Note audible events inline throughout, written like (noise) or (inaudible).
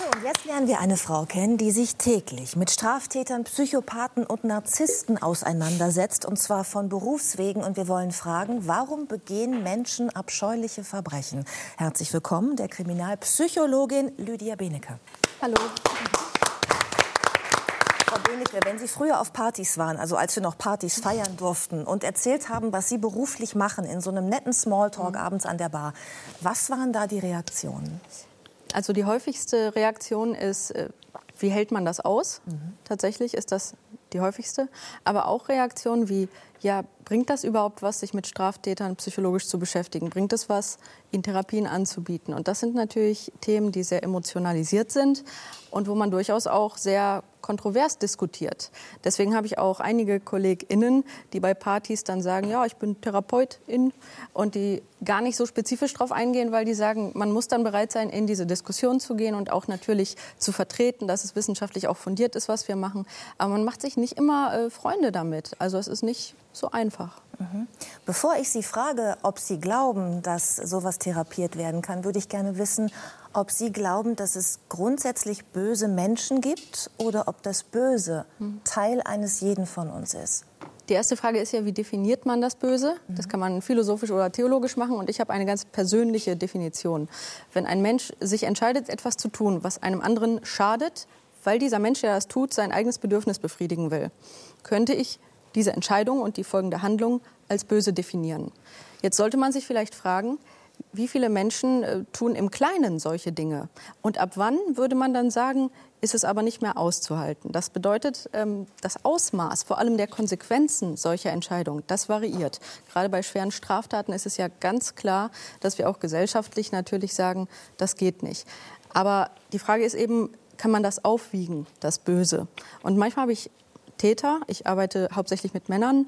So, und jetzt lernen wir eine Frau kennen, die sich täglich mit Straftätern, Psychopathen und Narzissten auseinandersetzt, und zwar von Berufswegen. Und wir wollen fragen, warum begehen Menschen abscheuliche Verbrechen? Herzlich willkommen, der Kriminalpsychologin Lydia Benecke. Hallo. Frau Benecke, wenn Sie früher auf Partys waren, also als wir noch Partys feiern durften und erzählt haben, was Sie beruflich machen, in so einem netten Smalltalk mhm. abends an der Bar, was waren da die Reaktionen? Also die häufigste Reaktion ist, äh, wie hält man das aus? Mhm. Tatsächlich ist das die häufigste. Aber auch Reaktionen wie, ja, bringt das überhaupt was, sich mit Straftätern psychologisch zu beschäftigen? Bringt es was, ihnen Therapien anzubieten? Und das sind natürlich Themen, die sehr emotionalisiert sind und wo man durchaus auch sehr kontrovers diskutiert. Deswegen habe ich auch einige KollegInnen, die bei Partys dann sagen, ja, ich bin Therapeutin und die gar nicht so spezifisch darauf eingehen, weil die sagen, man muss dann bereit sein, in diese Diskussion zu gehen und auch natürlich zu vertreten, dass es wissenschaftlich auch fundiert ist, was wir machen. Aber man macht sich nicht immer äh, Freunde damit. Also es ist nicht so einfach. Mhm. Bevor ich Sie frage, ob Sie glauben, dass sowas therapiert werden kann, würde ich gerne wissen, ob Sie glauben, dass es grundsätzlich böse Menschen gibt oder ob das Böse mhm. Teil eines jeden von uns ist. Die erste Frage ist ja, wie definiert man das Böse? Das kann man philosophisch oder theologisch machen. Und ich habe eine ganz persönliche Definition. Wenn ein Mensch sich entscheidet, etwas zu tun, was einem anderen schadet, weil dieser Mensch, der das tut, sein eigenes Bedürfnis befriedigen will, könnte ich diese Entscheidung und die folgende Handlung als böse definieren. Jetzt sollte man sich vielleicht fragen, wie viele Menschen äh, tun im Kleinen solche Dinge? Und ab wann würde man dann sagen, ist es aber nicht mehr auszuhalten? Das bedeutet, ähm, das Ausmaß, vor allem der Konsequenzen solcher Entscheidungen, das variiert. Gerade bei schweren Straftaten ist es ja ganz klar, dass wir auch gesellschaftlich natürlich sagen, das geht nicht. Aber die Frage ist eben, kann man das aufwiegen, das Böse? Und manchmal habe ich Täter, ich arbeite hauptsächlich mit Männern,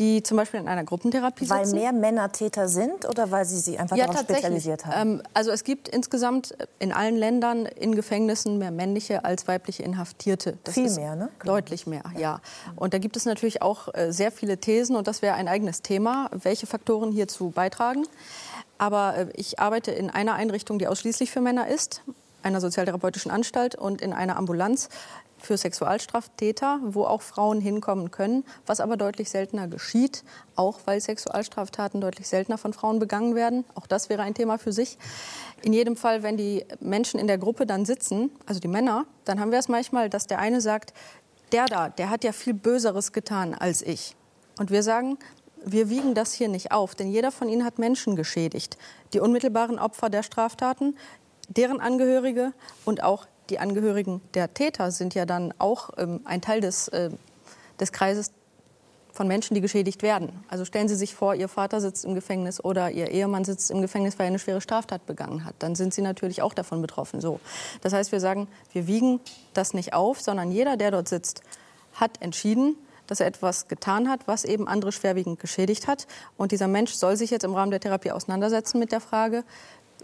die zum Beispiel in einer Gruppentherapie sitzen. Weil mehr Männer Täter sind oder weil sie sich einfach ja, darauf spezialisiert haben? Ähm, also es gibt insgesamt in allen Ländern in Gefängnissen mehr männliche als weibliche Inhaftierte. Das Viel mehr, ne? Deutlich mehr, ja. Und da gibt es natürlich auch äh, sehr viele Thesen und das wäre ein eigenes Thema, welche Faktoren hierzu beitragen. Aber äh, ich arbeite in einer Einrichtung, die ausschließlich für Männer ist, einer sozialtherapeutischen Anstalt und in einer Ambulanz für Sexualstraftäter, wo auch Frauen hinkommen können, was aber deutlich seltener geschieht, auch weil Sexualstraftaten deutlich seltener von Frauen begangen werden. Auch das wäre ein Thema für sich. In jedem Fall, wenn die Menschen in der Gruppe dann sitzen, also die Männer, dann haben wir es manchmal, dass der eine sagt, der da, der hat ja viel Böseres getan als ich. Und wir sagen, wir wiegen das hier nicht auf, denn jeder von ihnen hat Menschen geschädigt. Die unmittelbaren Opfer der Straftaten, deren Angehörige und auch die Angehörigen der Täter sind ja dann auch ähm, ein Teil des, äh, des Kreises von Menschen, die geschädigt werden. Also stellen Sie sich vor, Ihr Vater sitzt im Gefängnis oder Ihr Ehemann sitzt im Gefängnis, weil er eine schwere Straftat begangen hat. Dann sind Sie natürlich auch davon betroffen. So. Das heißt, wir sagen, wir wiegen das nicht auf, sondern jeder, der dort sitzt, hat entschieden, dass er etwas getan hat, was eben andere schwerwiegend geschädigt hat. Und dieser Mensch soll sich jetzt im Rahmen der Therapie auseinandersetzen mit der Frage,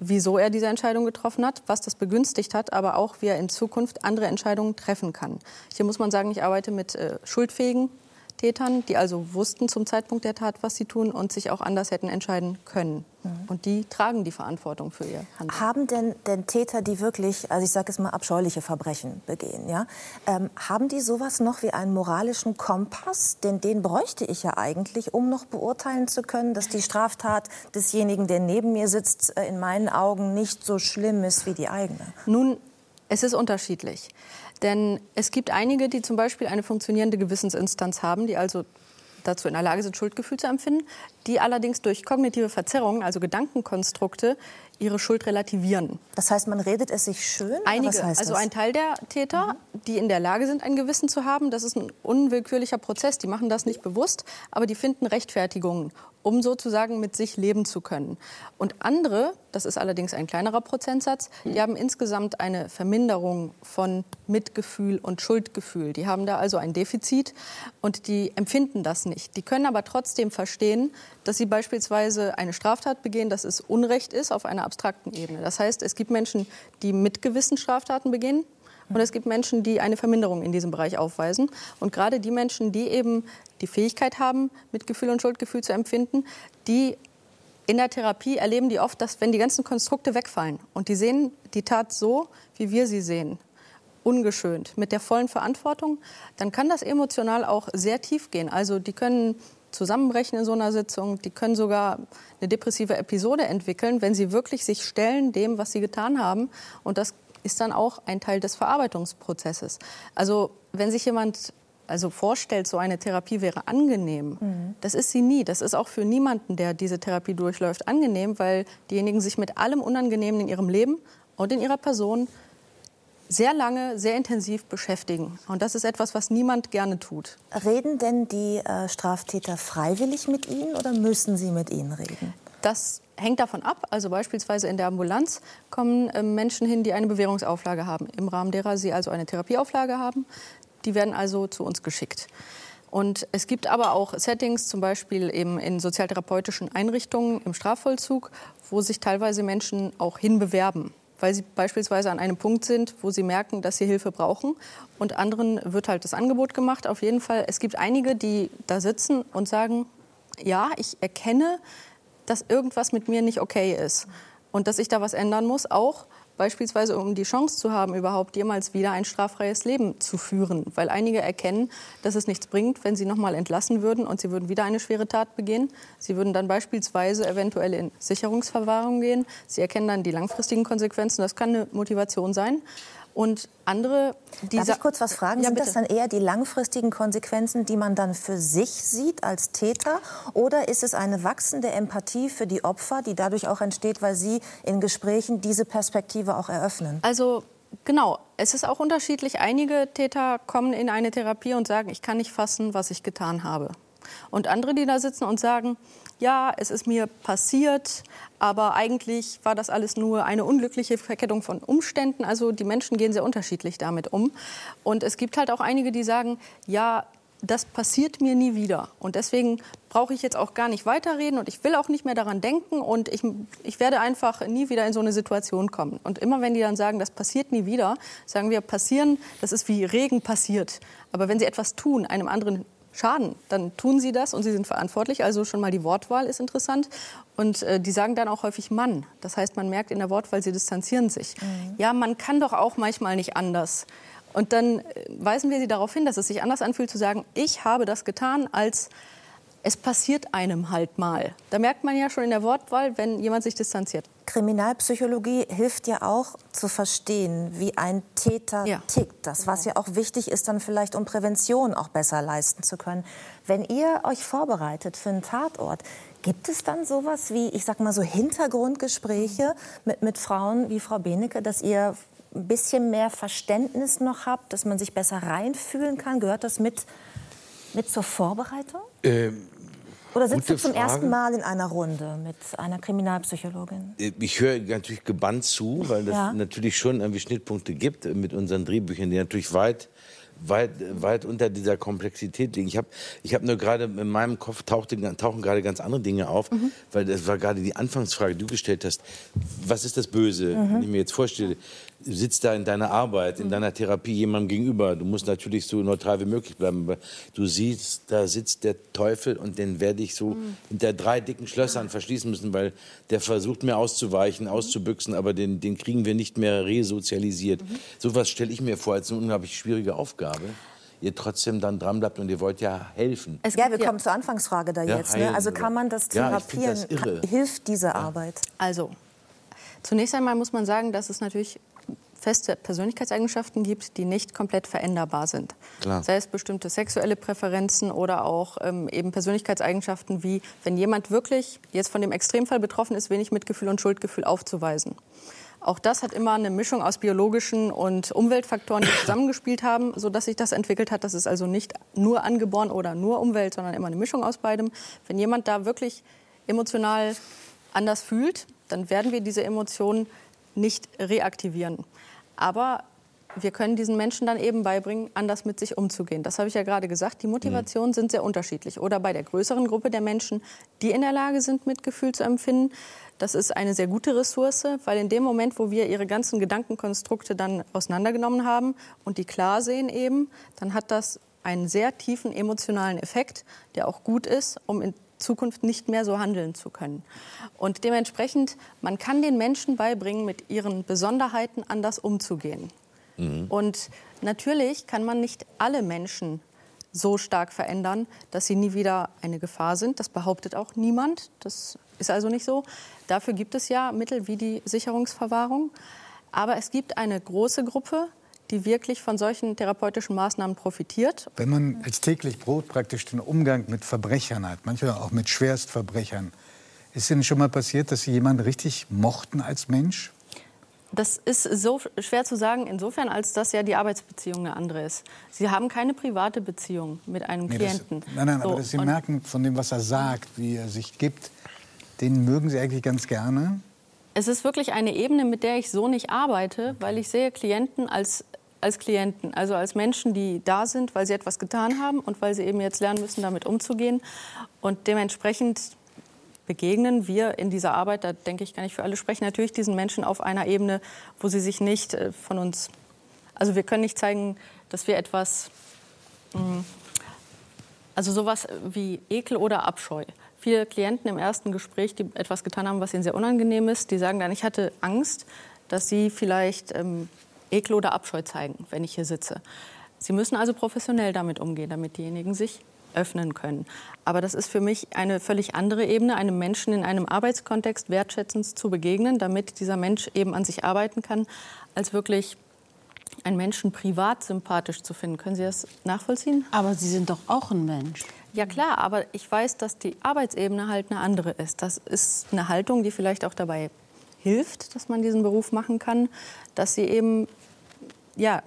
wieso er diese Entscheidung getroffen hat, was das begünstigt hat, aber auch, wie er in Zukunft andere Entscheidungen treffen kann. Hier muss man sagen, ich arbeite mit äh, schuldfähigen Tätern, die also wussten zum Zeitpunkt der Tat, was sie tun und sich auch anders hätten entscheiden können. Mhm. Und die tragen die Verantwortung für ihr Handeln. Haben denn, denn Täter, die wirklich, also ich sage es mal, abscheuliche Verbrechen begehen, ja, ähm, haben die sowas noch wie einen moralischen Kompass? Denn den bräuchte ich ja eigentlich, um noch beurteilen zu können, dass die Straftat desjenigen, der neben mir sitzt, äh, in meinen Augen nicht so schlimm ist wie die eigene. Nun, es ist unterschiedlich. Denn es gibt einige, die zum Beispiel eine funktionierende Gewissensinstanz haben, die also dazu in der Lage sind, Schuldgefühl zu empfinden, die allerdings durch kognitive Verzerrungen, also Gedankenkonstrukte, ihre Schuld relativieren. Das heißt, man redet es sich schön? Einige, also ein Teil der Täter, mhm. die in der Lage sind, ein Gewissen zu haben, das ist ein unwillkürlicher Prozess. Die machen das nicht bewusst, aber die finden Rechtfertigungen, um sozusagen mit sich leben zu können. Und andere, das ist allerdings ein kleinerer Prozentsatz, die haben insgesamt eine Verminderung von Mitgefühl und Schuldgefühl. Die haben da also ein Defizit und die empfinden das nicht. Die können aber trotzdem verstehen, dass sie beispielsweise eine Straftat begehen, dass es Unrecht ist auf einer abstrakten Ebene. Das heißt, es gibt Menschen, die mit gewissen Straftaten begehen, und es gibt Menschen, die eine Verminderung in diesem Bereich aufweisen. Und gerade die Menschen, die eben die Fähigkeit haben, Mitgefühl und Schuldgefühl zu empfinden, die in der Therapie erleben die oft, dass wenn die ganzen Konstrukte wegfallen und die sehen die Tat so, wie wir sie sehen, ungeschönt, mit der vollen Verantwortung, dann kann das emotional auch sehr tief gehen. Also die können zusammenbrechen in so einer Sitzung, die können sogar eine depressive Episode entwickeln, wenn sie wirklich sich stellen dem, was sie getan haben. Und das ist dann auch ein Teil des Verarbeitungsprozesses. Also wenn sich jemand also vorstellt, so eine Therapie wäre angenehm, mhm. das ist sie nie. Das ist auch für niemanden, der diese Therapie durchläuft, angenehm, weil diejenigen sich mit allem Unangenehmen in ihrem Leben und in ihrer Person sehr lange, sehr intensiv beschäftigen. Und das ist etwas, was niemand gerne tut. Reden denn die äh, Straftäter freiwillig mit Ihnen oder müssen sie mit Ihnen reden? Das hängt davon ab. Also beispielsweise in der Ambulanz kommen äh, Menschen hin, die eine Bewährungsauflage haben, im Rahmen derer sie also eine Therapieauflage haben. Die werden also zu uns geschickt. Und es gibt aber auch Settings, zum Beispiel eben in sozialtherapeutischen Einrichtungen im Strafvollzug, wo sich teilweise Menschen auch hinbewerben, weil sie beispielsweise an einem Punkt sind, wo sie merken, dass sie Hilfe brauchen. Und anderen wird halt das Angebot gemacht. Auf jeden Fall, es gibt einige, die da sitzen und sagen, ja, ich erkenne, dass irgendwas mit mir nicht okay ist und dass ich da was ändern muss, auch beispielsweise um die Chance zu haben, überhaupt jemals wieder ein straffreies Leben zu führen. Weil einige erkennen, dass es nichts bringt, wenn sie noch mal entlassen würden und sie würden wieder eine schwere Tat begehen. Sie würden dann beispielsweise eventuell in Sicherungsverwahrung gehen. Sie erkennen dann die langfristigen Konsequenzen. Das kann eine Motivation sein. Und andere, die Darf ich kurz was fragen? Ja, Sind das dann eher die langfristigen Konsequenzen, die man dann für sich sieht als Täter? Oder ist es eine wachsende Empathie für die Opfer, die dadurch auch entsteht, weil Sie in Gesprächen diese Perspektive auch eröffnen? Also Genau, es ist auch unterschiedlich. Einige Täter kommen in eine Therapie und sagen, ich kann nicht fassen, was ich getan habe. Und andere, die da sitzen und sagen, ja, es ist mir passiert, aber eigentlich war das alles nur eine unglückliche Verkettung von Umständen. Also die Menschen gehen sehr unterschiedlich damit um. Und es gibt halt auch einige, die sagen, ja, das passiert mir nie wieder. Und deswegen brauche ich jetzt auch gar nicht weiterreden und ich will auch nicht mehr daran denken und ich, ich werde einfach nie wieder in so eine Situation kommen. Und immer wenn die dann sagen, das passiert nie wieder, sagen wir, passieren, das ist wie Regen passiert. Aber wenn sie etwas tun, einem anderen schaden, dann tun sie das und sie sind verantwortlich. Also schon mal die Wortwahl ist interessant. Und äh, die sagen dann auch häufig Mann. Das heißt, man merkt in der Wortwahl, sie distanzieren sich. Mhm. Ja, man kann doch auch manchmal nicht anders. Und dann äh, weisen wir sie darauf hin, dass es sich anders anfühlt zu sagen, ich habe das getan, als es passiert einem halt mal. Da merkt man ja schon in der Wortwahl, wenn jemand sich distanziert. Kriminalpsychologie hilft ja auch zu verstehen, wie ein Täter ja. tickt. Das, was ja auch wichtig ist, dann vielleicht um Prävention auch besser leisten zu können. Wenn ihr euch vorbereitet für einen Tatort, gibt es dann sowas wie, ich sag mal so Hintergrundgespräche mit, mit Frauen wie Frau Benecke, dass ihr ein bisschen mehr Verständnis noch habt, dass man sich besser reinfühlen kann? Gehört das mit, mit zur Vorbereitung? Ähm oder sitzt du zum Frage. ersten Mal in einer Runde mit einer Kriminalpsychologin? Ich höre natürlich gebannt zu, weil es ja. natürlich schon irgendwie Schnittpunkte gibt mit unseren Drehbüchern, die natürlich weit weit, weit unter dieser Komplexität liegen. Ich habe ich hab nur gerade in meinem Kopf tauchte, tauchen gerade ganz andere Dinge auf, mhm. weil das war gerade die Anfangsfrage, die du gestellt hast. Was ist das Böse? Mhm. Wenn ich mir jetzt vorstelle, du sitzt da in deiner Arbeit, in mhm. deiner Therapie jemandem gegenüber. Du musst natürlich so neutral wie möglich bleiben. Aber du siehst, da sitzt der Teufel und den werde ich so mhm. hinter drei dicken Schlössern verschließen müssen, weil der versucht mir auszuweichen, auszubüchsen, aber den, den kriegen wir nicht mehr resozialisiert. Mhm. So was stelle ich mir vor als eine unglaublich schwierige Aufgabe ihr trotzdem dann dran bleibt und ihr wollt ja helfen. Es ja, wir kommen zur Anfangsfrage da ja, jetzt. Ne? Also kann man das therapieren? Ja, das Hilft diese Arbeit? Also, zunächst einmal muss man sagen, dass es natürlich feste Persönlichkeitseigenschaften gibt, die nicht komplett veränderbar sind. Klar. Sei es bestimmte sexuelle Präferenzen oder auch ähm, eben Persönlichkeitseigenschaften wie, wenn jemand wirklich jetzt von dem Extremfall betroffen ist, wenig Mitgefühl und Schuldgefühl aufzuweisen. Auch das hat immer eine Mischung aus biologischen und Umweltfaktoren, die zusammengespielt haben, sodass sich das entwickelt hat. Das ist also nicht nur angeboren oder nur Umwelt, sondern immer eine Mischung aus beidem. Wenn jemand da wirklich emotional anders fühlt, dann werden wir diese Emotionen nicht reaktivieren. Aber wir können diesen Menschen dann eben beibringen, anders mit sich umzugehen. Das habe ich ja gerade gesagt. Die Motivationen mhm. sind sehr unterschiedlich. Oder bei der größeren Gruppe der Menschen, die in der Lage sind, Mitgefühl zu empfinden, das ist eine sehr gute Ressource, weil in dem Moment, wo wir ihre ganzen Gedankenkonstrukte dann auseinandergenommen haben und die klar sehen eben, dann hat das einen sehr tiefen emotionalen Effekt, der auch gut ist, um in Zukunft nicht mehr so handeln zu können. Und dementsprechend, man kann den Menschen beibringen, mit ihren Besonderheiten anders umzugehen. Mhm. Und natürlich kann man nicht alle Menschen so stark verändern, dass sie nie wieder eine Gefahr sind. Das behauptet auch niemand. Das ist also nicht so. Dafür gibt es ja Mittel wie die Sicherungsverwahrung. Aber es gibt eine große Gruppe, die wirklich von solchen therapeutischen Maßnahmen profitiert. Wenn man als täglich Brot praktisch den Umgang mit Verbrechern hat, manchmal auch mit Schwerstverbrechern, ist Ihnen schon mal passiert, dass Sie jemanden richtig mochten als Mensch? Das ist so schwer zu sagen, insofern, als dass ja die Arbeitsbeziehung eine andere ist. Sie haben keine private Beziehung mit einem nee, Klienten. Das, nein, nein, so, aber dass Sie merken von dem, was er sagt, wie er sich gibt, den mögen Sie eigentlich ganz gerne. Es ist wirklich eine Ebene, mit der ich so nicht arbeite, weil ich sehe Klienten als als Klienten, also als Menschen, die da sind, weil sie etwas getan haben und weil sie eben jetzt lernen müssen, damit umzugehen. Und dementsprechend begegnen wir in dieser Arbeit, da denke ich, kann ich für alle sprechen, natürlich diesen Menschen auf einer Ebene, wo sie sich nicht äh, von uns, also wir können nicht zeigen, dass wir etwas, mm, also sowas wie Ekel oder Abscheu. Viele Klienten im ersten Gespräch, die etwas getan haben, was ihnen sehr unangenehm ist, die sagen dann, ich hatte Angst, dass sie vielleicht ähm, Ekel oder Abscheu zeigen, wenn ich hier sitze. Sie müssen also professionell damit umgehen, damit diejenigen sich öffnen können. Aber das ist für mich eine völlig andere Ebene, einem Menschen in einem Arbeitskontext wertschätzend zu begegnen, damit dieser Mensch eben an sich arbeiten kann, als wirklich einen Menschen privat sympathisch zu finden. Können Sie das nachvollziehen? Aber Sie sind doch auch ein Mensch. Ja klar, aber ich weiß, dass die Arbeitsebene halt eine andere ist. Das ist eine Haltung, die vielleicht auch dabei hilft, dass man diesen Beruf machen kann, dass sie eben ja,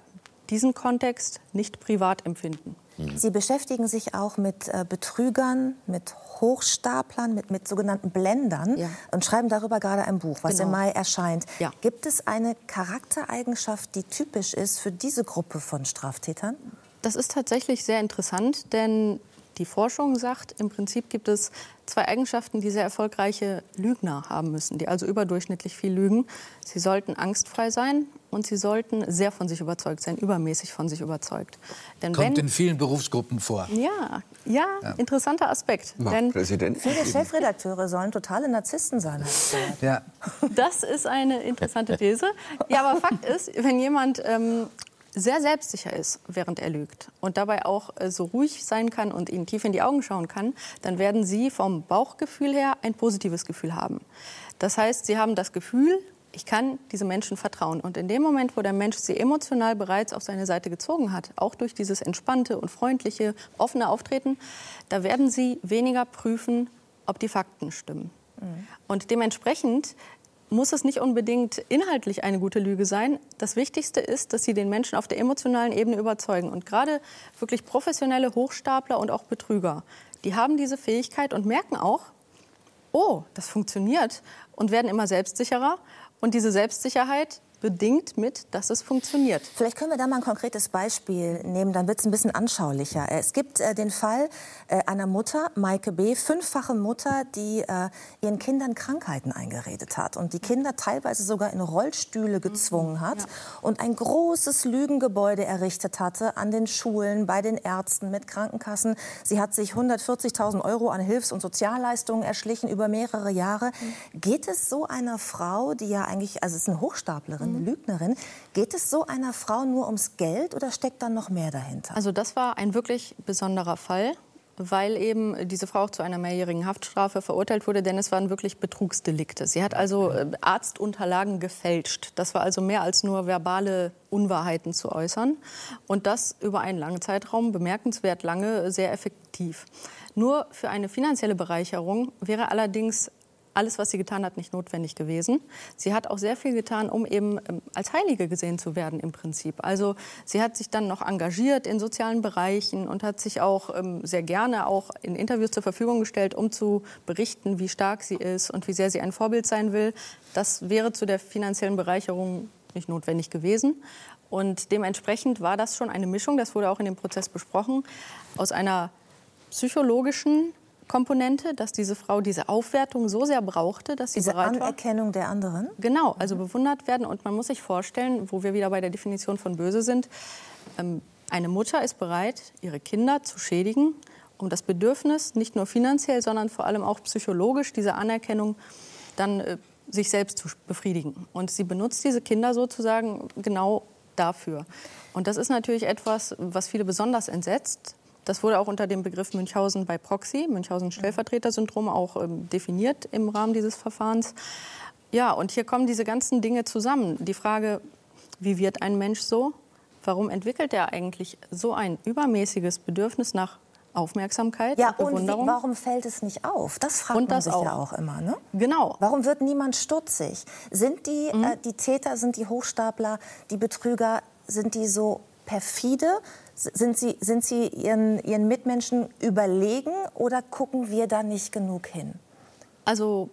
diesen Kontext nicht privat empfinden. Sie beschäftigen sich auch mit äh, Betrügern, mit Hochstaplern, mit, mit sogenannten Blendern ja. und schreiben darüber gerade ein Buch, was genau. im Mai erscheint. Ja. Gibt es eine Charaktereigenschaft, die typisch ist für diese Gruppe von Straftätern? Das ist tatsächlich sehr interessant, denn die Forschung sagt, im Prinzip gibt es zwei Eigenschaften, die sehr erfolgreiche Lügner haben müssen, die also überdurchschnittlich viel lügen. Sie sollten angstfrei sein und sie sollten sehr von sich überzeugt sein, übermäßig von sich überzeugt. Denn Kommt wenn, in vielen Berufsgruppen vor. Ja, ja, ja. interessanter Aspekt. Denn Präsident. Viele Chefredakteure sollen totale Narzissten sein. (laughs) Ja. Das ist eine interessante These. Ja, aber Fakt ist, wenn jemand ähm, sehr selbstsicher ist, während er lügt und dabei auch äh, so ruhig sein kann und ihnen tief in die Augen schauen kann, dann werden sie vom Bauchgefühl her ein positives Gefühl haben. Das heißt, sie haben das Gefühl, ich kann diesem Menschen vertrauen. Und in dem Moment, wo der Mensch sie emotional bereits auf seine Seite gezogen hat, auch durch dieses entspannte und freundliche, offene Auftreten, da werden sie weniger prüfen, ob die Fakten stimmen. Mhm. Und dementsprechend muss es nicht unbedingt inhaltlich eine gute Lüge sein. Das Wichtigste ist, dass sie den Menschen auf der emotionalen Ebene überzeugen. Und gerade wirklich professionelle Hochstapler und auch Betrüger, die haben diese Fähigkeit und merken auch, oh, das funktioniert und werden immer selbstsicherer. Und diese Selbstsicherheit bedingt mit, dass es funktioniert. Vielleicht können wir da mal ein konkretes Beispiel nehmen, dann wird es ein bisschen anschaulicher. Es gibt äh, den Fall äh, einer Mutter, Maike B., fünffache Mutter, die äh, ihren Kindern Krankheiten eingeredet hat und die Kinder teilweise sogar in Rollstühle gezwungen mhm. hat ja. und ein großes Lügengebäude errichtet hatte an den Schulen, bei den Ärzten, mit Krankenkassen. Sie hat sich 140.000 Euro an Hilfs- und Sozialleistungen erschlichen über mehrere Jahre. Mhm. Geht es so einer Frau, die ja eigentlich, also ist eine Hochstaplerin, eine Lügnerin. Geht es so einer Frau nur ums Geld oder steckt da noch mehr dahinter? Also das war ein wirklich besonderer Fall weil eben diese Frau auch zu einer mehrjährigen Haftstrafe verurteilt wurde, denn es waren wirklich Betrugsdelikte. Sie hat also äh, Arztunterlagen gefälscht. Das war also mehr als nur verbale Unwahrheiten zu äußern. Und das über einen langen Zeitraum, bemerkenswert lange, sehr effektiv. Nur für eine finanzielle Bereicherung wäre allerdings alles, was sie getan hat, nicht notwendig gewesen. Sie hat auch sehr viel getan, um eben ähm, als Heilige gesehen zu werden im Prinzip. Also sie hat sich dann noch engagiert in sozialen Bereichen und hat sich auch ähm, sehr gerne auch in Interviews zur Verfügung gestellt, um zu berichten, wie stark sie ist und wie sehr sie ein Vorbild sein will. Das wäre zu der finanziellen Bereicherung nicht notwendig gewesen. Und dementsprechend war das schon eine Mischung, das wurde auch in dem Prozess besprochen, aus einer psychologischen Komponente, dass diese Frau diese Aufwertung so sehr brauchte, dass sie diese bereit war. Anerkennung der anderen? Genau, also mhm. bewundert werden. Und man muss sich vorstellen, wo wir wieder bei der Definition von böse sind, ähm, eine Mutter ist bereit, ihre Kinder zu schädigen, um das Bedürfnis, nicht nur finanziell, sondern vor allem auch psychologisch, diese Anerkennung dann äh, sich selbst zu befriedigen. Und sie benutzt diese Kinder sozusagen genau dafür. Und das ist natürlich etwas, was viele besonders entsetzt. Das wurde auch unter dem Begriff Münchhausen bei Proxy, Münchhausen-Stellvertreter-Syndrom, auch ähm, definiert im Rahmen dieses Verfahrens. Ja, und hier kommen diese ganzen Dinge zusammen. Die Frage, wie wird ein Mensch so? Warum entwickelt er eigentlich so ein übermäßiges Bedürfnis nach Aufmerksamkeit ja, und Bewunderung? Und wie, warum fällt es nicht auf? Das fragt und man sich auch. ja auch immer. Ne? Genau. Warum wird niemand stutzig? Sind die, mhm. äh, die Täter, sind die Hochstapler, die Betrüger, sind die so perfide? Sind Sie, sind Sie ihren, ihren Mitmenschen überlegen oder gucken wir da nicht genug hin? Also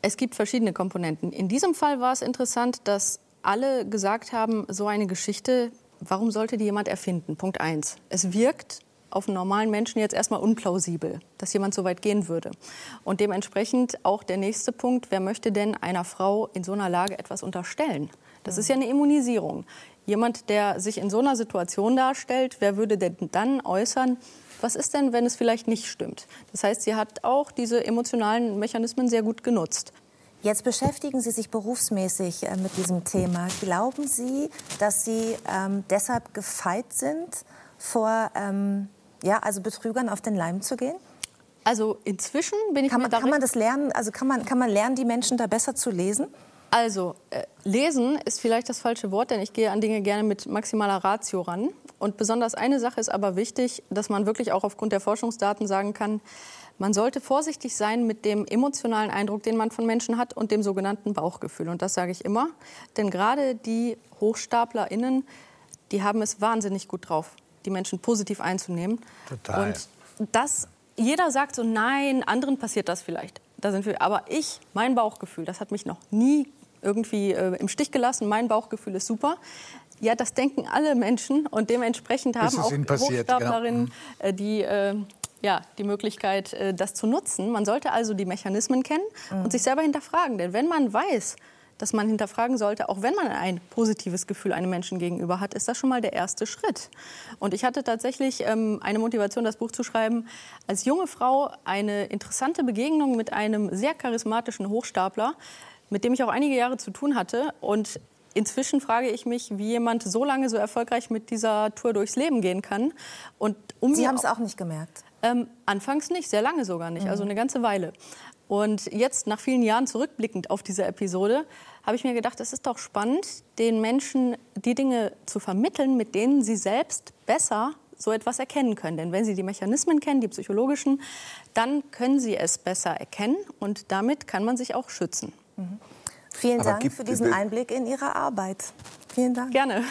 es gibt verschiedene Komponenten. In diesem Fall war es interessant, dass alle gesagt haben, so eine Geschichte, warum sollte die jemand erfinden? Punkt eins. Es wirkt auf einen normalen Menschen jetzt erstmal unplausibel, dass jemand so weit gehen würde. Und dementsprechend auch der nächste Punkt, wer möchte denn einer Frau in so einer Lage etwas unterstellen? Das ist ja eine Immunisierung. Jemand, der sich in so einer Situation darstellt, wer würde denn dann äußern, was ist denn, wenn es vielleicht nicht stimmt? Das heißt, sie hat auch diese emotionalen Mechanismen sehr gut genutzt. Jetzt beschäftigen Sie sich berufsmäßig äh, mit diesem Thema. Glauben Sie, dass Sie ähm, deshalb gefeit sind, vor ähm, ja, also Betrügern auf den Leim zu gehen? Also inzwischen bin ich kann man, kann man das lernen? Also kann man, kann man lernen, die Menschen da besser zu lesen? Also, äh, lesen ist vielleicht das falsche Wort, denn ich gehe an Dinge gerne mit maximaler Ratio ran. Und besonders eine Sache ist aber wichtig, dass man wirklich auch aufgrund der Forschungsdaten sagen kann, man sollte vorsichtig sein mit dem emotionalen Eindruck, den man von Menschen hat und dem sogenannten Bauchgefühl. Und das sage ich immer. Denn gerade die HochstaplerInnen, die haben es wahnsinnig gut drauf, die Menschen positiv einzunehmen. Total. Und das, jeder sagt so, nein, anderen passiert das vielleicht. Da sind wir. Aber ich, mein Bauchgefühl, das hat mich noch nie irgendwie äh, im Stich gelassen. Mein Bauchgefühl ist super. Ja, das denken alle Menschen und dementsprechend haben auch Hochstaplerinnen genau. äh, die äh, ja, die Möglichkeit, äh, das zu nutzen. Man sollte also die Mechanismen kennen mhm. und sich selber hinterfragen. Denn wenn man weiß, dass man hinterfragen sollte, auch wenn man ein positives Gefühl einem Menschen gegenüber hat, ist das schon mal der erste Schritt. Und ich hatte tatsächlich ähm, eine Motivation, das Buch zu schreiben, als junge Frau eine interessante Begegnung mit einem sehr charismatischen Hochstapler, mit dem ich auch einige Jahre zu tun hatte. Und inzwischen frage ich mich, wie jemand so lange so erfolgreich mit dieser Tour durchs Leben gehen kann. Und um Sie haben es auch nicht gemerkt? Ähm, anfangs nicht, sehr lange sogar nicht, also mhm. eine ganze Weile. Und jetzt, nach vielen Jahren zurückblickend auf diese Episode, habe ich mir gedacht, es ist doch spannend, den Menschen die Dinge zu vermitteln, mit denen sie selbst besser so etwas erkennen können. Denn wenn Sie die Mechanismen kennen, die psychologischen, dann können Sie es besser erkennen und damit kann man sich auch schützen. Mhm. Vielen Aber Dank für diesen Einblick in Ihre Arbeit. Vielen Dank. Gerne.